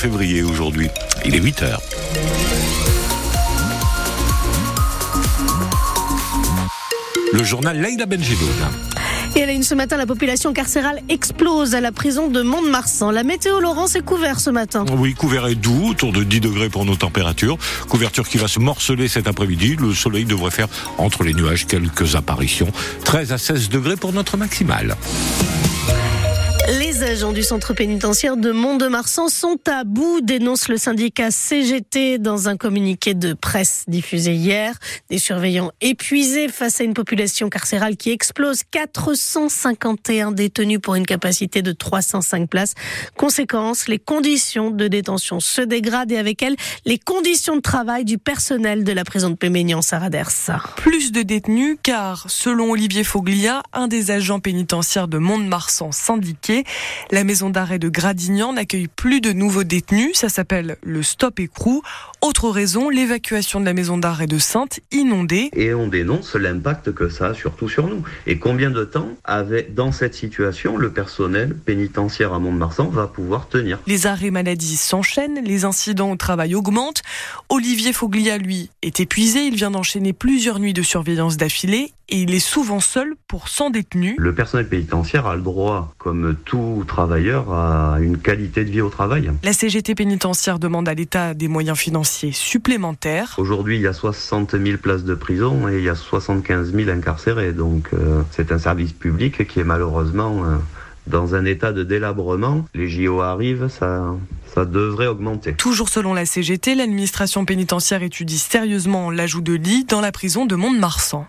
février aujourd'hui. Il est 8 heures. Le journal Leïla Benjedoun. Et à la une ce matin, la population carcérale explose à la prison de Mont-de-Marsan. La météo, Laurence, est couverte ce matin. Oui, couvert et doux, autour de 10 degrés pour nos températures. Couverture qui va se morceler cet après-midi. Le soleil devrait faire entre les nuages quelques apparitions. 13 à 16 degrés pour notre maximale. Les agents du centre pénitentiaire de Mont-de-Marsan sont à bout, dénonce le syndicat CGT dans un communiqué de presse diffusé hier. Des surveillants épuisés face à une population carcérale qui explose. 451 détenus pour une capacité de 305 places. Conséquence, les conditions de détention se dégradent et avec elles, les conditions de travail du personnel de la prison de Péménian Saraders. Plus de détenus car, selon Olivier Foglia, un des agents pénitentiaires de Mont-de-Marsan syndiqué, la maison d'arrêt de Gradignan n'accueille plus de nouveaux détenus. Ça s'appelle le stop écrou. Autre raison, l'évacuation de la maison d'arrêt de Sainte inondée. Et on dénonce l'impact que ça a surtout sur nous. Et combien de temps, avec, dans cette situation, le personnel pénitentiaire à Mont-de-Marsan va pouvoir tenir? Les arrêts maladie s'enchaînent, les incidents au travail augmentent. Olivier Foglia, lui, est épuisé. Il vient d'enchaîner plusieurs nuits de surveillance d'affilée et il est souvent seul pour 100 détenus. Le personnel pénitentiaire a le droit, comme tout travailleur, à une qualité de vie au travail. La CGT pénitentiaire demande à l'État des moyens financiers supplémentaires. Aujourd'hui, il y a 60 000 places de prison et il y a 75 000 incarcérés. Donc euh, c'est un service public qui est malheureusement... Euh, dans un état de délabrement. Les JO arrivent, ça, ça devrait augmenter. Toujours selon la CGT, l'administration pénitentiaire étudie sérieusement l'ajout de lits dans la prison de Mont-de-Marsan.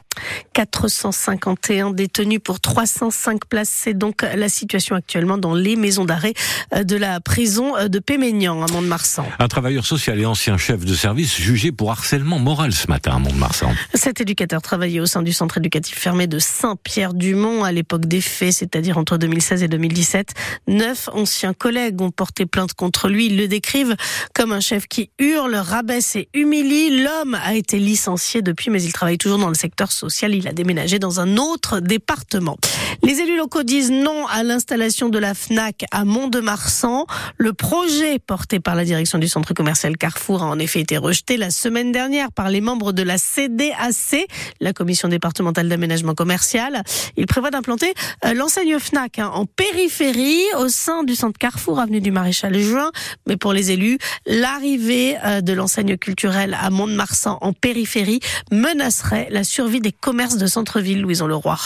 451 détenus pour 305 places. C'est donc la situation actuellement dans les maisons d'arrêt euh, de la prison euh, de Péménian à Mont-de-Marsan. Un travailleur social et ancien chef de service jugé pour harcèlement moral ce matin à Mont-de-Marsan. Cet éducateur travaillait au sein du centre éducatif fermé de Saint-Pierre-du-Mont à l'époque des faits, c'est-à-dire entre 2016 et 2017. Neuf anciens collègues ont porté plainte contre lui. Ils le décrivent comme un chef qui hurle, rabaisse et humilie. L'homme a été licencié depuis, mais il travaille toujours dans le secteur social. Il a déménagé dans un autre département. Les élus locaux disent non à l'installation de la FNAC à Mont-de-Marsan. Le projet porté par la direction du centre commercial Carrefour a en effet été rejeté la semaine dernière par les membres de la CDAC, la commission départementale d'aménagement commercial. Il prévoit d'implanter euh, l'enseigne FNAC hein, en périphérie au sein du centre Carrefour, avenue du Maréchal Juin. Mais pour les élus, l'arrivée euh, de l'enseigne culturelle à Mont-de-Marsan en périphérie menacerait la survie des commerces de centre-ville, Louison Leroy.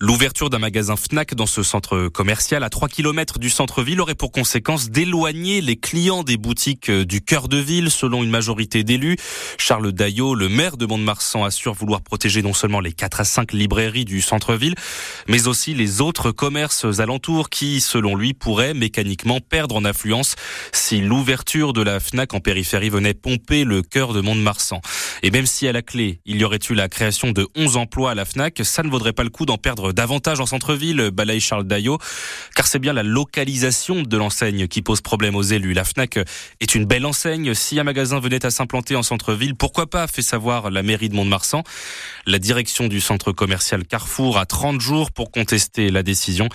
L'ouverture d'un magasin Fnac dans ce centre commercial à 3 km du centre-ville aurait pour conséquence d'éloigner les clients des boutiques euh, du cœur de ville, selon une majorité d'élus. Charles Daillot, le maire de Mont-de-Marsan, assure vouloir protéger non seulement les 4 à 5 librairies du centre-ville, mais aussi les autres commerces alentours qui, selon lui, pourraient mécaniquement perdre en affluence si l'ouverture de la Fnac en périphérie venait pomper le cœur de Mont-de-Marsan. Et même si à la clé, il y aurait eu la création de 11 emplois à la Fnac, ça ne vaudrait pas le coup d'en perdre davantage en centre-ville, balaye Charles Daillot, car c'est bien la localisation de l'enseigne qui pose problème aux élus. La FNAC est une belle enseigne. Si un magasin venait à s'implanter en centre-ville, pourquoi pas, fait savoir la mairie de Mont-de-Marsan. La direction du centre commercial Carrefour a 30 jours pour contester la décision.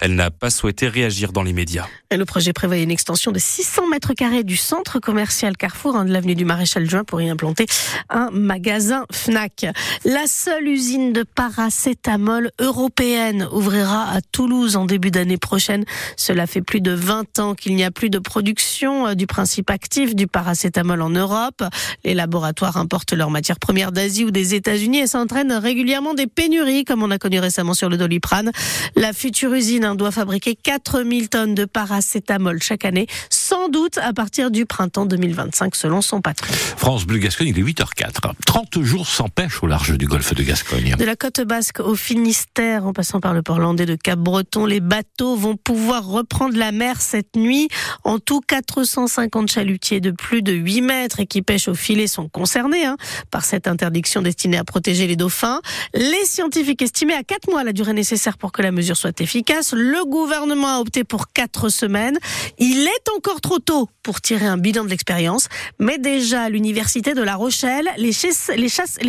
Elle n'a pas souhaité réagir dans les médias. le projet prévoit une extension de 600 mètres carrés du centre commercial Carrefour, hein, de l'avenue du Maréchal Juin, pour y implanter un magasin FNAC. La seule usine de paracétamol euro européenne ouvrira à Toulouse en début d'année prochaine. Cela fait plus de 20 ans qu'il n'y a plus de production euh, du principe actif du paracétamol en Europe. Les laboratoires importent leurs matières premières d'Asie ou des États-Unis et s'entraînent régulièrement des pénuries, comme on a connu récemment sur le doliprane. La future usine hein, doit fabriquer 4000 tonnes de paracétamol chaque année, sans doute à partir du printemps 2025, selon son patron. France Bleu Gascogne, il est 8h04. 30 jours sans pêche au large du golfe de Gascogne. De la côte basque au Finistère, en passant par le port landais de Cap-Breton, les bateaux vont pouvoir reprendre la mer cette nuit. En tout, 450 chalutiers de plus de 8 mètres et qui pêchent au filet sont concernés hein, par cette interdiction destinée à protéger les dauphins. Les scientifiques estimaient à 4 mois la durée nécessaire pour que la mesure soit efficace. Le gouvernement a opté pour 4 semaines. Il est encore trop tôt pour tirer un bilan de l'expérience, mais déjà à l'université de La Rochelle, les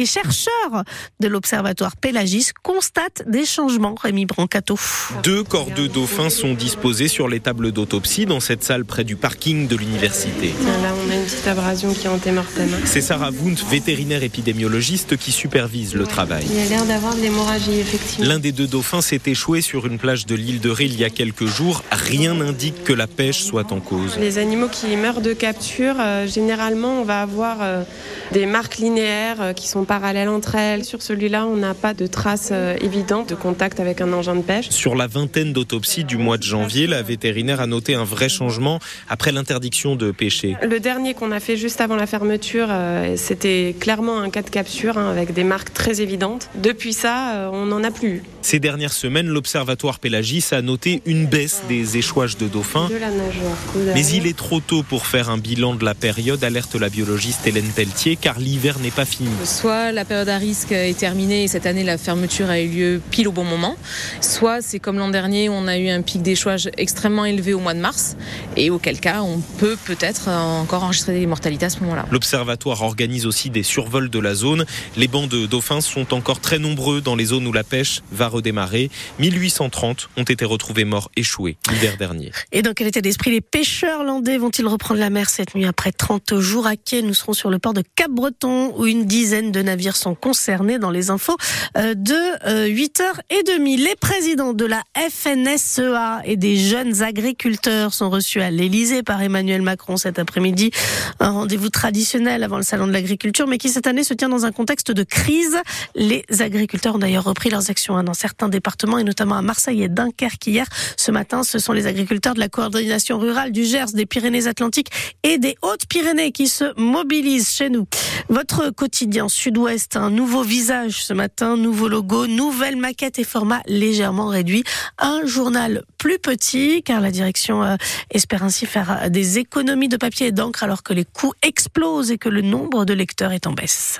chercheurs de l'Observatoire Pélagis constatent des changements. Rémi Brancato. Deux corps de dauphins sont disposés sur les tables d'autopsie dans cette salle près du parking de l'université. Là, on a une petite abrasion qui est antémortem. C'est Sarah Wundt, vétérinaire épidémiologiste, qui supervise le travail. Il a l'air d'avoir de l'hémorragie, effectivement. L'un des deux dauphins s'est échoué sur une plage de l'île de Ré il y a quelques jours. Rien n'indique que la pêche soit en cause. Les animaux qui meurent de capture, euh, généralement, on va avoir euh, des marques linéaires euh, qui sont parallèles entre elles. Sur celui-là, on n'a pas de traces évidentes de contact avec un engin de pêche. Sur la vingtaine d'autopsies du mois de janvier, la vétérinaire a noté un vrai changement après l'interdiction de pêcher. Le dernier qu'on a fait juste avant la fermeture, c'était clairement un cas de capture hein, avec des marques très évidentes. Depuis ça, on n'en a plus. Ces dernières semaines, l'Observatoire Pélagis a noté une baisse des échouages de dauphins. De la Mais il est trop tôt pour faire un bilan de la période, alerte la biologiste Hélène Pelletier, car l'hiver n'est pas fini. Soit la période à risque est terminée et cette année la fermeture a eu lieu pile au bon moment, soit c'est comme l'an dernier, on a eu un pic d'échouage extrêmement élevé au mois de mars, et auquel cas on peut peut-être encore enregistrer des mortalités à ce moment-là. L'Observatoire organise aussi des survols de la zone. Les bancs de dauphins sont encore très nombreux dans les zones où la pêche va redémarrer. 1830 ont été retrouvés morts échoués l'hiver dernier. Et dans quel état d'esprit les pêcheurs landais vont-ils reprendre la mer cette nuit après 30 jours à quai? Nous serons sur le port de Cap-Breton où une dizaine de navires sont concernés dans les infos euh, de 8h30. Les présidents de la FNSEA et des jeunes agriculteurs sont reçus à l'Elysée par Emmanuel Macron cet après-midi. Un rendez-vous traditionnel avant le salon de l'agriculture mais qui cette année se tient dans un contexte de crise. Les agriculteurs ont d'ailleurs repris leurs actions hein, dans certains départements et notamment à Marseille et Dunkerque hier. Ce matin, ce sont les agriculteurs de la coordination rurale du Gers, des Pyrénées-Atlantiques et des Hautes-Pyrénées qui se mobilisent chez nous. Votre quotidien Sud-Ouest, un nouveau visage ce matin, nouveau logo, nouvelle et format légèrement réduit. Un journal plus petit car la direction euh, espère ainsi faire des économies de papier et d'encre alors que les coûts explosent et que le nombre de lecteurs est en baisse.